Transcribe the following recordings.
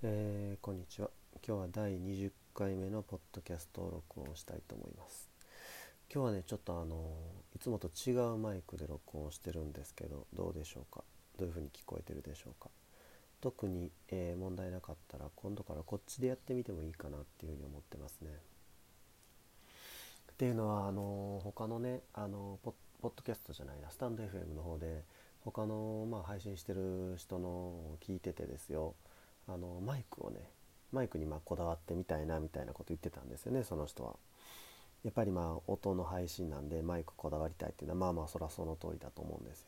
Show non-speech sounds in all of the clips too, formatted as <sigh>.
えーこんにちは。今日は第20回目のポッドキャストを録音したいと思います。今日はねちょっとあのいつもと違うマイクで録音してるんですけどどうでしょうか？どういう風に聞こえてるでしょうか？特に、えー問題なかったら今度からこっちでやってみてもいいかなっていう風に思ってますね。っていうのはあの他のねあのポッポッドキャストじゃないなスタンド FM の方で他の、まあ、配信してる人のを聞いててですよ。あのマイクをねマイクにまこだわってみたいなみたいなこと言ってたんですよねその人は。やっぱりまあ音の配信なんでマイクこだわりたいっていうのはまあまあそらその通りだと思うんですよ。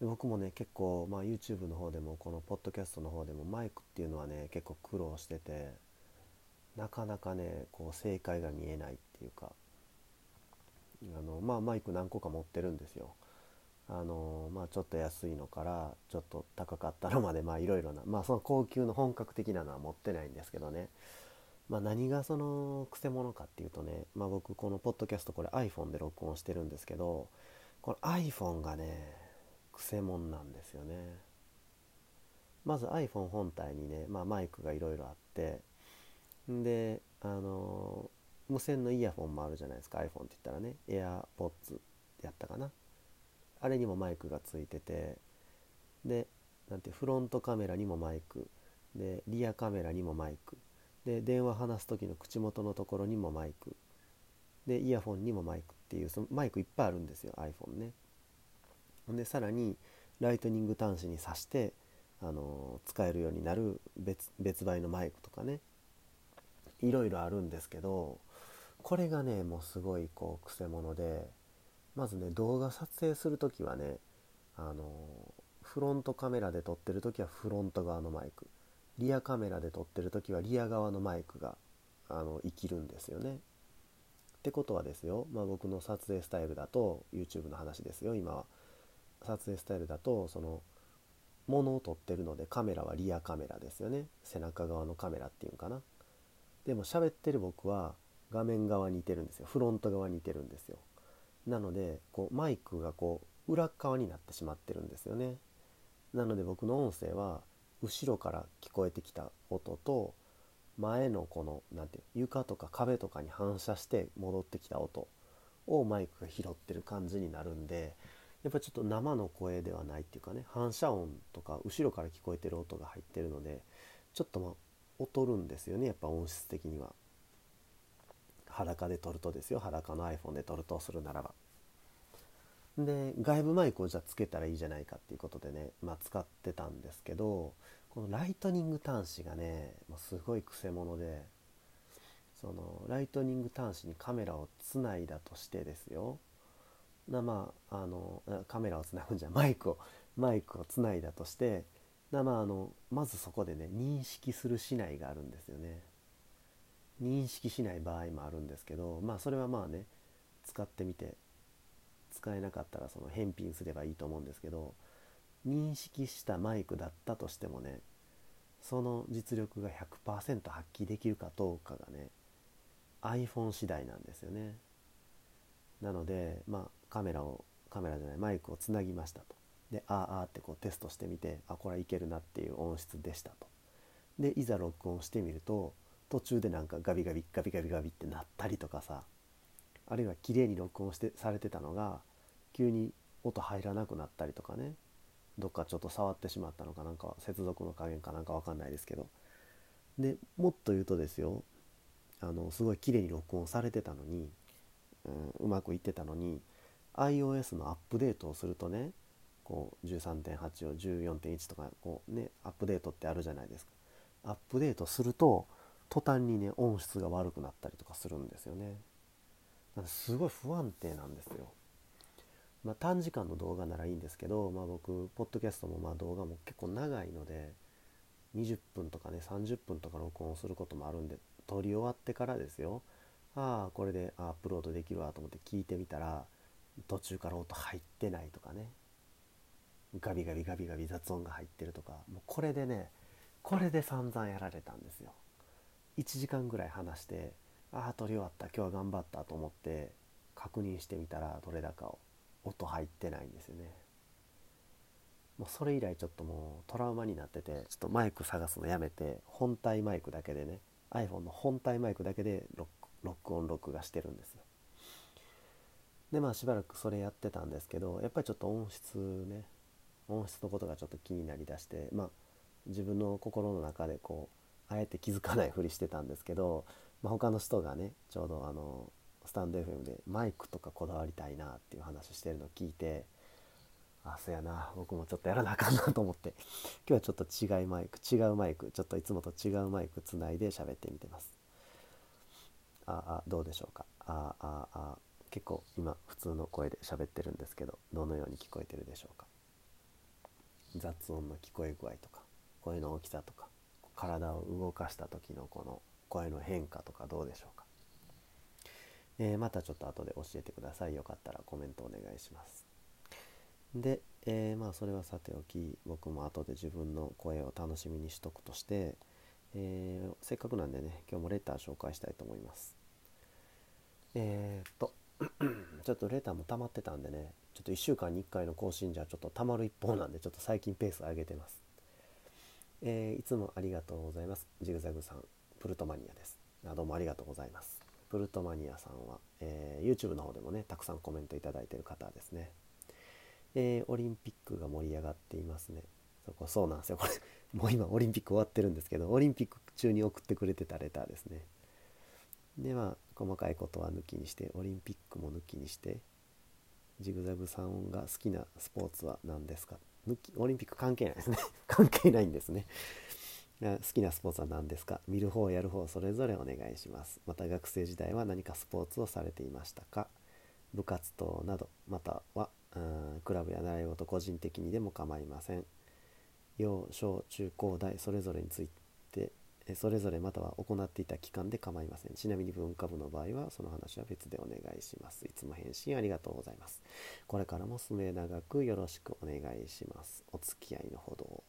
で僕もね結構、まあ、YouTube の方でもこのポッドキャストの方でもマイクっていうのはね結構苦労しててなかなかねこう正解が見えないっていうかあのまあマイク何個か持ってるんですよ。あのまあちょっと安いのからちょっと高かったのまでまあいろいろな <laughs> まあその高級の本格的なのは持ってないんですけどね。まあ何がそのくせ者かっていうとねまあ僕このポッドキャストこれ iPhone で録音してるんですけどこの iPhone がねくせ者なんですよね。まず iPhone 本体にね、まあ、マイクがいろいろあってんであの無線のイヤホンもあるじゃないですか iPhone って言ったらね AirPods やったかな。あれにもマイクがついててでなんてフロントカメラにもマイクでリアカメラにもマイクで電話話す時の口元のところにもマイクでイヤホンにもマイクっていうそのマイクいっぱいあるんですよ iPhone ね。んでさらにライトニング端子に挿してあの使えるようになる別別売のマイクとかね。いろいろあるんですけどこれがねもうすごいこうくせ者でまずね動画撮影する時はねあのフロントカメラで撮ってる時はフロント側のマイク。リアカメラで撮ってる時はリア側のマイクがあの生きるんですよね。ってことはですよ、まあ、僕の撮影スタイルだと YouTube の話ですよ。今は。撮影スタイルだとそのものを撮ってるのでカメラはリアカメラですよね。背中側のカメラっていうんかな。でも喋ってる僕は画面側にいてるんですよ。フロント側にいてるんですよ。なのでこうマイクがこう裏側になってしまってるんですよね。なので僕の音声は後ろから聞こえてきた音と前のこのなんていう床とか壁とかに反射して戻ってきた音をマイクが拾ってる感じになるんでやっぱちょっと生の声ではないっていうかね反射音とか後ろから聞こえてる音が入ってるのでちょっとまあ劣るんですよねやっぱ音質的には。裸で撮るとですよ裸の iPhone で撮るとするならば。で外部マイクをじゃあつけたらいいじゃないかっていうことでね、まあ、使ってたんですけどこのライトニング端子がねもうすごいくせ者でそのライトニング端子にカメラをつないだとしてですよ。なまああのカメラをつなぐんじゃマイクをマイクをつないだとしてなまああのまずそこでね認識するしないがあるんですよね。認識しない場合もあるんですけどまあそれはまあね使ってみて使えなかったらその返品すればいいと思うんですけど認識したマイクだったとしてもねその実力が100%発揮できるかどうかがね iPhone 次第なんですよね。なのでまあカメラをカメラじゃないマイクをつなぎましたと。であーあってこうテストしてみてあこれはいけるなっていう音質でしたと。でいざ録音してみると途中でなんかガビガビガビガビガビってなったりとかさあるいは綺麗に録音してされてたのが急に音入らなくなったりとかねどっかちょっと触ってしまったのかなんか接続の加減かなんかわかんないですけど。でもっと言うとですよあのすごい綺麗に録音されてたのに、うん、うまくいってたのに iOS のアップデートをするとねこう13.8を14.1とかこうねアップデートってあるじゃないですか。アップデートすると途端にね音質が悪くなったりとかするんですよね。なんすごい不安定なんですよ。まあ、短時間の動画ならいいんですけど、まあ、僕ポッドキャストもまあ動画も結構長いので20分とかね30分とか録音することもあるんで撮り終わってからですよ。ああこれでアップロードできるわと思って聞いてみたら途中から音入ってないとかね。ガビガビガビガビ雑音が入ってるとか。もうこれでねこれで散々やられたんですよ。1時間ぐらい話してああ撮り終わった今日は頑張ったと思って確認してみたらどれだかを音入ってないんですよね。もうそれ以来ちょっともうトラウマになっててちょっとマイク探すのやめて本体マイクだけでね iPhone の本体マイクだけで録録音録画してるんですよ。でまあしばらくそれやってたんですけどやっぱりちょっと音質ね音質のことがちょっと気になりだしてまあ自分の心の中でこうあえて気づかないふりしてたんですけど、まあ、他の人がねちょうどあのスタンド FM でマイクとかこだわりたいなっていう話してるのを聞いてあそうやな僕もちょっとやらなあかんなと思って今日はちょっと違いマイク違うマイクちょっといつもと違うマイクつないで喋ってみてます。ああどうでしょうか？あああ結構今普通の声で喋ってるんですけどどのように聞こえてるでしょうか？雑音の聞こえ具合とか声の大きさとか。体を動かした時のこの声の変化とかどうでしょうか、えー、またちょっと後で教えてください。よかったらコメントお願いします。で、えー、まあそれはさておき僕も後で自分の声を楽しみにしとくとして、えー、せっかくなんでね今日もレター紹介したいと思います。えー、っと <clears throat> ちょっとレターも溜まってたんでねちょっと1週間に1回の更新じゃちょっと溜まる一方なんでちょっと最近ペース上げてます。えー、いつもありがとうございますジグザグさんプルトマニアですあどうもありがとうございますプルトマニアさんは、えー、YouTube の方でもねたくさんコメントいただいてる方ですねえー、オリンピックが盛り上がっていますね。そこそうなんですよ。これ、<laughs> もう今オリンピック終わってるんですけど、オリンピック中に送ってくれてたレターですね。で、まあ、細かいことは抜きにして、オリンピックも抜きにして、ジグザグさんが好きなスポーツは何ですか？オリンピック関係ないですね。<laughs> 関係ないんですね。好きなスポーツは何ですか？見る方やる方それぞれお願いしますまた学生時代は何かスポーツをされていましたか？部活動などまたはクラブや習い事個人的にでも構いません幼小中高大それぞれについそれぞれまたは行っていた期間で構いません。ちなみに文化部の場合はその話は別でお願いします。いつも返信ありがとうございます。これからも末永くよろしくお願いします。お付き合いのほど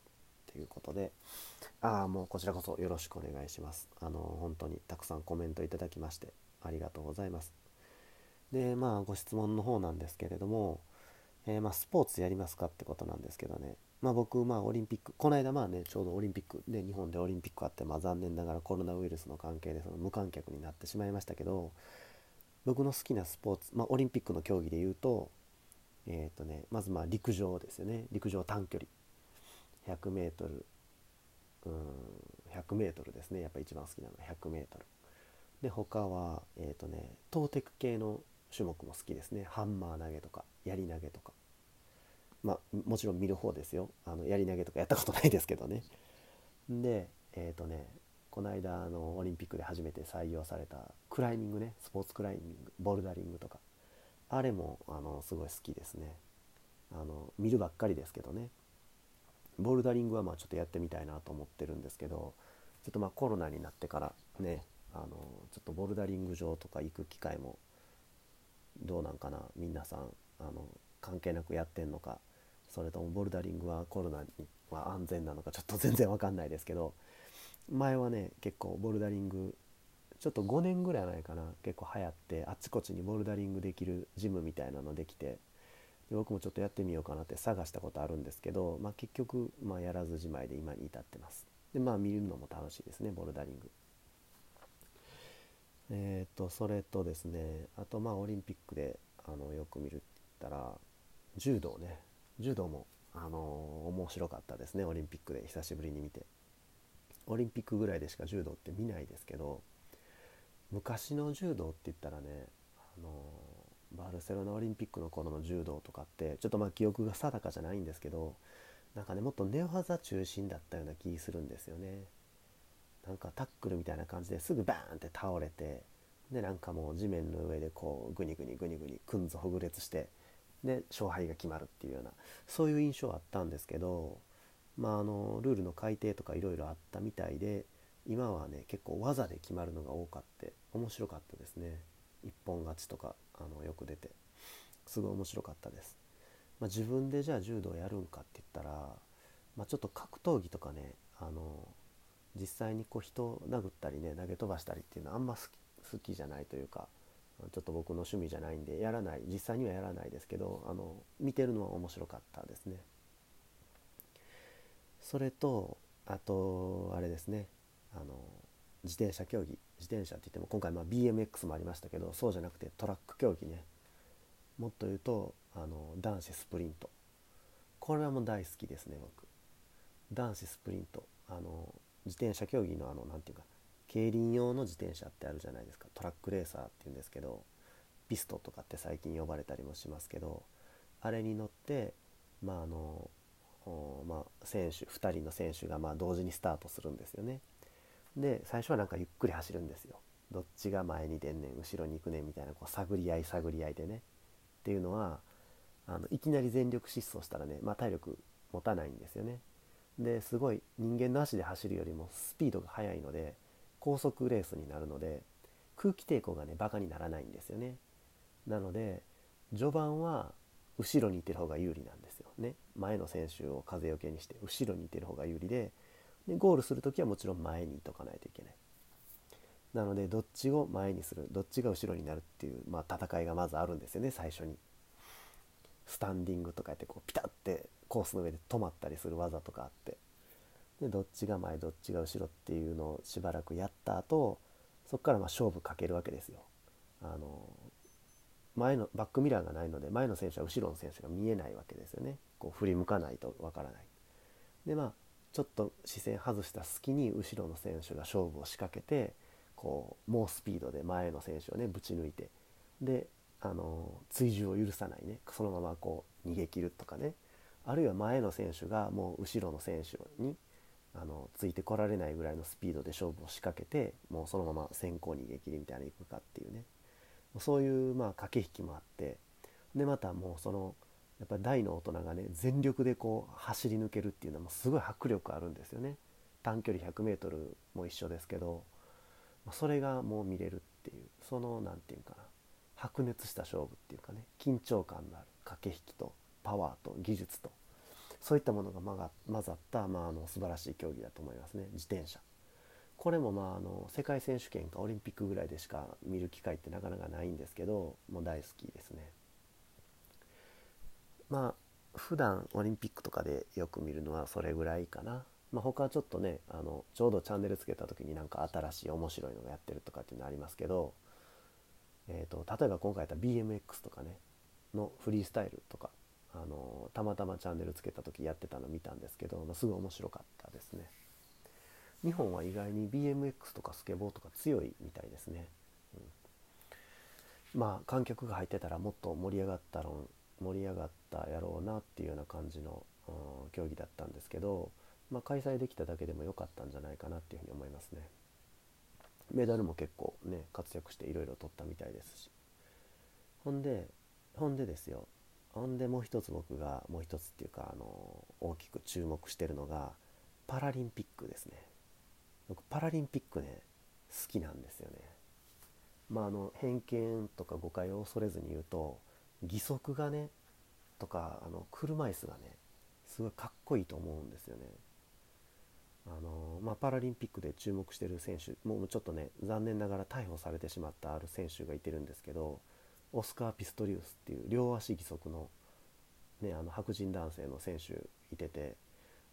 ということで。ああもうこちらこそよろしくお願いします。あの本当にたくさんコメントいただきましてありがとうございます。でまあご質問の方なんですけれどもえー、まあ、スポーツやりますかってことなんですけどね、まあ、僕、まあ、オリンピック、この間、まあね、ちょうどオリンピック、で、日本でオリンピックあって、まあ、残念ながらコロナウイルスの関係でその無観客になってしまいましたけど、僕の好きなスポーツ、まあ、オリンピックの競技で言うと、え、ー、とね、まずまあ陸上ですよね、陸上短距離、100メートル、うん、100メートルですね、やっぱ一番好きなのは。100メートル。で、他は、えっ、ー、とね、投擲系の種目も好きですね、ハンマー投げとか、槍投げとか。まあもちろん見る方ですよ。あのやり投げとかやったことないですけどね。でえっ、ー、とねこの間あのオリンピックで初めて採用されたクライミングね。スポーツクライミング。ボルダリングとか。あれもあのすごい好きですね。あの見るばっかりですけどね。ボルダリングはまあちょっとやってみたいなと思ってるんですけどちょっとまあコロナになってからねあのちょっとボルダリング場とか行く機会もどうなんかな。皆さんあの関係なくやってんのか。それともボルダリングはコロナには安全なのかちょっと全然わかんないですけど前はね結構ボルダリングちょっと5年ぐらい前かな結構流行ってあちこちにボルダリングできるジムみたいなのできてで僕もちょっとやってみようかなって探したことあるんですけど、まあ、結局、まあ、やらずじまいで今に至ってます。でまあ見るのも楽しいですねボルダリング。えっ、とそれとですねあとまあオリンピックであのよく見るって言ったら柔道ね。柔道も、あのー、面白かったですね。オリンピックで久しぶりに見て。オリンピックぐらいでしか柔道って見ないですけど昔の柔道って言ったらね、あのー、バルセロナオリンピックの頃の柔道とかってちょっとまあ記憶が定かじゃないんですけどなんかねもっと寝技中心だったような気するんですよね。なんかタックルみたいな感じですぐバーンって倒れてでなんかもう地面の上でこうグニグニグニグニくんずほぐれつしてで勝敗が決まるっていうようなそういう印象はあったんですけど、まあ、あのルールの改定とかいろいろあったみたいで今はね結構技で決まるのが多かって面白かったですね。一本勝ちとかあのよく出て。すごい面白かったです、まあ、自分でじゃあ柔道やるんかって言ったら、まあ、ちょっと格闘技とかねあの実際にこう人を殴ったりね投げ飛ばしたりっていうのはあんま好き好きじゃないというかちょっと僕の趣味じゃないんでやらない実際にはやらないですけどあの見てるのは面白かったですね。それとあとあれですね。あの自転車競技自転車って言っても今回まあ BMX もありましたけどそうじゃなくてトラック競技ね。もっと言うとあの男子スプリント。これはもう大好きですね僕。男子スプリント。あの自転車競技のあの何て言うか競輪用の自転車ってあるじゃないですかトラックレーサーっていうんですけどピストとかって最近呼ばれたりもしますけどあれに乗ってまああのまあ、選手2人の選手がま同時にスタートするんですよね。で最初はなんかゆっくり走るんですよ。どっちが前に出んねん後ろに行くねんみたいなこう探り合い探り合いでね。っていうのはあのいきなり全力疾走したらね、まあ、体力持たないんですよね。ですごい人間の足で走るよりもスピードが速いので高速レースになるので空気抵抗がねバカにならないんですよね。なので序盤は後ろにいてる方が有利なんですよね。前の選手を風よけにして後ろにいてる方が有利ででゴールする時はもちろん前にいとかないといけない。なのでどっちを前にするどっちが後ろになるっていう、まあ、戦いがまずあるんですよね最初に。スタンディングとかやってこうピタッてコースの上で止まったりする技とかあって。でどっちが前どっちが後ろっていうのをしばらくやった後そこからま勝負かけるわけですよ。あの前のバックミラーがないので前の選手は後ろの選手が見えないわけですよね。こう振り向かないとわからない。でまあちょっと視線外した隙に後ろの選手が勝負を仕掛けてこう猛スピードで前の選手をねぶち抜いてであの追従を許さないね。そのままこう逃げ切るとかね。あるいは前の選手がもう後ろの選手にあのついてこられないぐらいのスピードで勝負を仕掛けてもうそのまま先行逃げ切りみたいにいくかっていうね。そういうまあ駆け引きもあってでまたもうそのやっぱり大の大人がね全力でこう走り抜けるっていうのはもうすごい迫力あるんですよね。短距離 100m も一緒ですけどそれがもう見れるっていうその何て言うかな白熱した勝負っていうかね緊張感のある駆け引きとパワーと技術とそういったものが混ざった、まあ、あの素晴らしい競技だと思いますね自転車。これもまああの世界選手権かオリンピックぐらいでしか見る機会ってなかなかないんですけどもう大好きですね。まあ普段オリンピックとかでよく見るのはそれぐらいかな。まあ、他はちょっとねあのちょうどチャンネルつけた時になんか新しい面白いのがやってるとかっていうのありますけど、えーと、例えば今回やった BMX とかねのフリースタイルとかあのたまたまチャンネルつけた時やってたの見たんですけど、まあ、すごい面白かったですね。日本は意外に BMX とかスケボーとか強いみたいですね、うん、まあ観客が入ってたらもっと盛り上がったろ盛り上がったやろうなっていうような感じの、うん、競技だったんですけど、まあ、開催できただけでも良かったんじゃないかなっていうふうに思いますね。メダルも結構ね活躍していろいろ取ったみたいですし。ほんでほんでですよ。ほんでもう一つ僕がもう一つっていうかあの大きく注目してるのがパラリンピックですね僕パラリンピックね好きなんですよね。まああの偏見とか誤解を恐れずに言うと義足がねとかあの車椅子がねすごいかっこいいと思うんですよね。あのまあ、パラリンピックで注目してる選手もうちょっとね残念ながら逮捕されてしまったある選手がいてるんですけどオスカー・ピストリウスっていう両足義足の,、ね、あの白人男性の選手いてて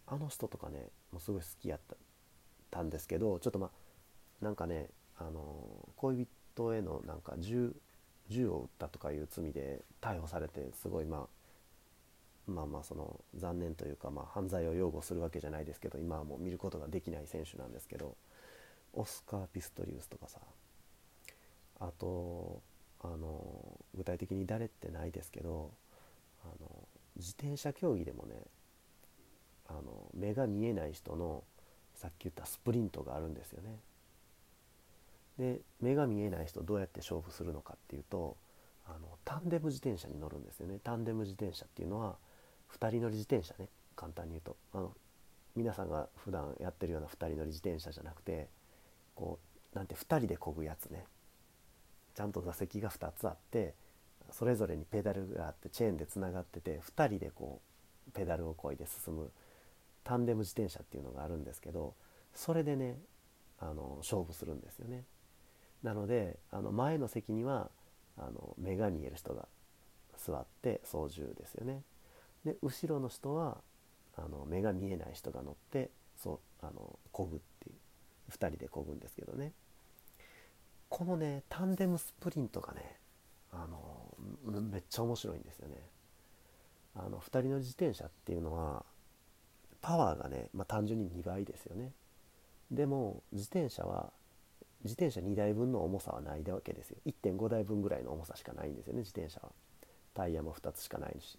あの人とかねもうすごい好きやったんですけどちょっとまあなんかねあの恋人へのなんか銃銃を撃ったとかいう罪で逮捕されてすごいまあまあまあその残念というかまあ犯罪を擁護するわけじゃないですけど今はもう見ることができない選手なんですけどオスカー・ピストリウスとかさあとあの具体的に誰ってないですけどあの自転車競技でもねあの目が見えない人のさっき言ったスプリントがあるんですよね。で目が見えない人どうやって勝負するのかっていうとあのタンデム自転車に乗るんですよね。タンデム自転車っていうのは2人乗り自転車ね簡単に言うとあの皆さんが普段やってるような2人乗り自転車じゃなくてこうなんて2人で漕ぐやつねちゃんと座席が2つあってそれぞれにペダルがあってチェーンでつながってて2人でこうペダルをこいで進むタンデム自転車っていうのがあるんですけどそれでねあの勝負するんですよね。なのであの前の席にはあの目が見える人が座って操縦ですよね。で後ろの人はあの目が見えない人が乗ってそうあの漕ぐっていう2人で漕ぐんですけどねこのねタンデムスプリントがねあのめっちゃ面白いんですよね。あの2人の自転車っていうのはパワーがね、まあ、単純に2倍ですよね。でも自転車は自転車2台分の重さはないわけですよ。1.5台分ぐらいの重さしかないんですよね自転車は。タイヤも2つしかないし。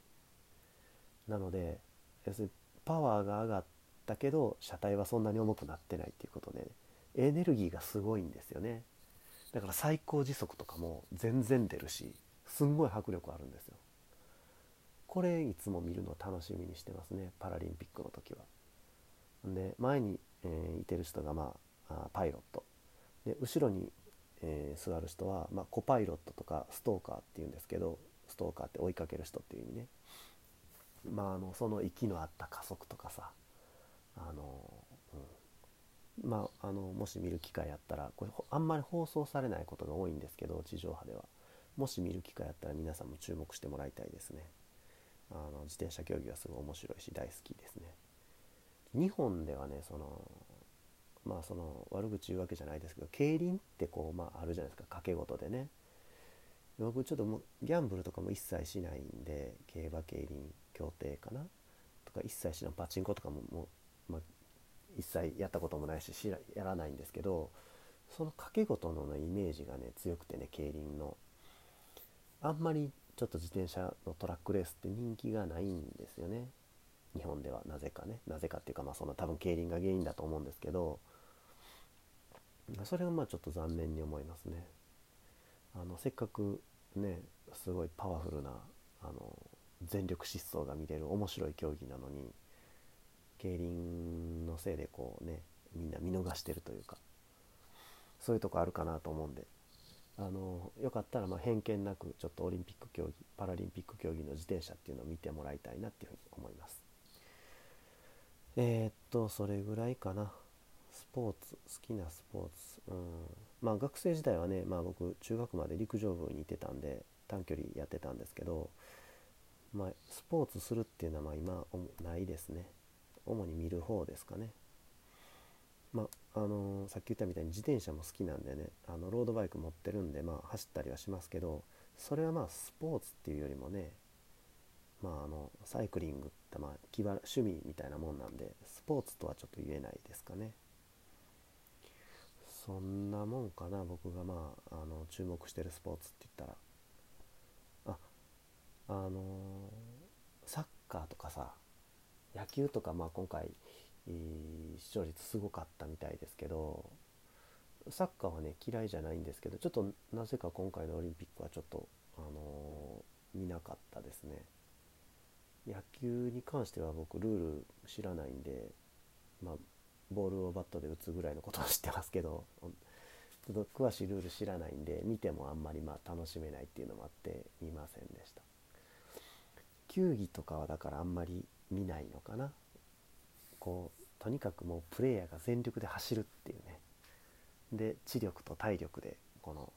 なので要するにパワーが上がったけど車体はそんなに重くなってないっていうことでエネルギーがすごいんですよね。だから最高時速とかも全然出るしすんごい迫力あるんですよ。これいつも見るの楽しみにしてますねパラリンピックの時は。で前に、えー、いてる人が、まあ、パイロット。で後ろに、えー、座る人は、まあ、コパイロットとかストーカーっていうんですけどストーカーって追いかける人っていう意味ね。まああのその息の合った加速とかさあの、まああのもし見る機会あったらこれあんまり放送されないことが多いんですけど地上波では。もし見る機会あったら皆さんも注目してもらいたいですね。あの自転車競技はすごい面白いし大好きですね。日本ではねそのまあその悪口言うわけじゃないですけど競輪ってこうまああるじゃないですか。賭け事でね。僕ちょっともギャンブルとかも一切しないんで競馬競輪協定かな。とか一切しない。パチンコとかももう、まあ、一切やったこともないしやらないんですけどその賭け事の、ね、イメージがね強くてね競輪の。あんまりちょっと自転車のトラックレースって人気がないんですよね。日本では。なぜかね。なぜかっていうかまあその多分競輪が原因だと思うんですけど。それがまあちょっと残念に思いますね。あのせっかくねすごいパワフルなあの全力疾走が見れる面白い競技なのに競輪のせいでこうねみんな見逃してるというかそういうとこあるかなと思うんで。あのよかったらま偏見なくちょっとオリンピック競技パラリンピック競技の自転車っていうのを見てもらいたいなっていうふうに思います。えー、っとそれぐらいかな。スポーツ好きなスポーツ。うん。まあ学生時代はね、まあ、僕中学まで陸上部にいてたんで短距離やってたんですけどまあ、スポーツするっていうのはま今ないですね。主に見る方ですかね。まあのー、さっき言ったみたいに自転車も好きなんでねあのロードバイク持ってるんでまあ走ったりはしますけどそれはまあスポーツっていうよりもねまああのサイクリングってまあ気は趣味みたいなもんなんでスポーツとはちょっと言えないですかね。そんなもんかな僕がまああの注目してるスポーツって言ったら。あのサッカーとかさ野球とかまあ今回、視聴率すごかったみたいですけどサッカーはね嫌いじゃないんですけどちょっとなぜか今回のオリンピックはちょっと、あのー、見なかったですね。野球に関しては僕ルール知らないんでまあボールをバットで打つぐらいのことは知ってますけどちょっと詳しいルール知らないんで見てもあんまりまあ楽しめないっていうのもあって見ませんでした。球技とかはだからあんまり見ないのかな。こうとにかくもうプレイヤーが全力で走るっていうね。で知力と体力でこの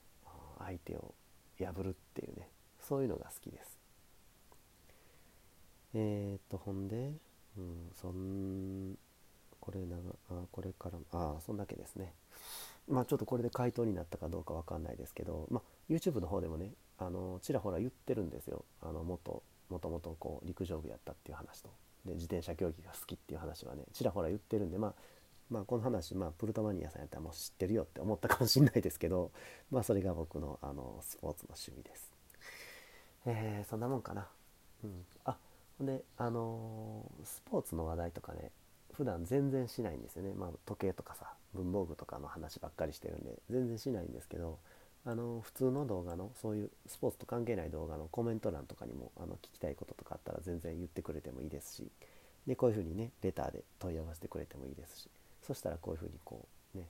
相手を破るっていうね。そういうのが好きです。えー、っとほんで、うん、そんこれなあこれからああそんだけですね。まあちょっとこれで回答になったかどうかわかんないですけど、まあ、YouTube の方でもねあのちらほら言ってるんですよ。あの元もともとこう陸上部やったっていう話とで自転車競技が好きっていう話はねちらほら言ってるんでまあまあこの話、まあ、プルトマニアさんやったらもう知ってるよって思ったかもしれないですけど <laughs> まあそれが僕のあのスポーツの趣味です。えー、そんなもんかな。うん、あほんであのー、スポーツの話題とかね普段全然しないんですよね。まあ時計とかさ文房具とかの話ばっかりしてるんで全然しないんですけどあの普通の動画のそういうスポーツと関係ない動画のコメント欄とかにもあの聞きたいこととかあったら全然言ってくれてもいいですしでこういうふうにねレターで問い合わせてくれてもいいですしそしたらこういうふうにこうね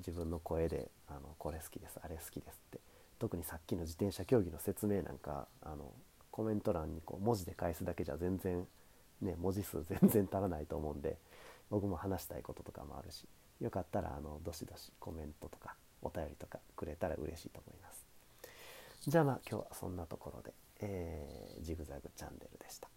自分の声であのこれ好きですあれ好きですって特にさっきの自転車競技の説明なんかあのコメント欄にこう文字で返すだけじゃ全然ね文字数全然足らないと思うんで僕も話したいこととかもあるしよかったらあのどしどしコメントとかお便りとかくれたら嬉しいと思います。じゃあまあ今日はそんなところで、えー、ジグザグチャンネルでした。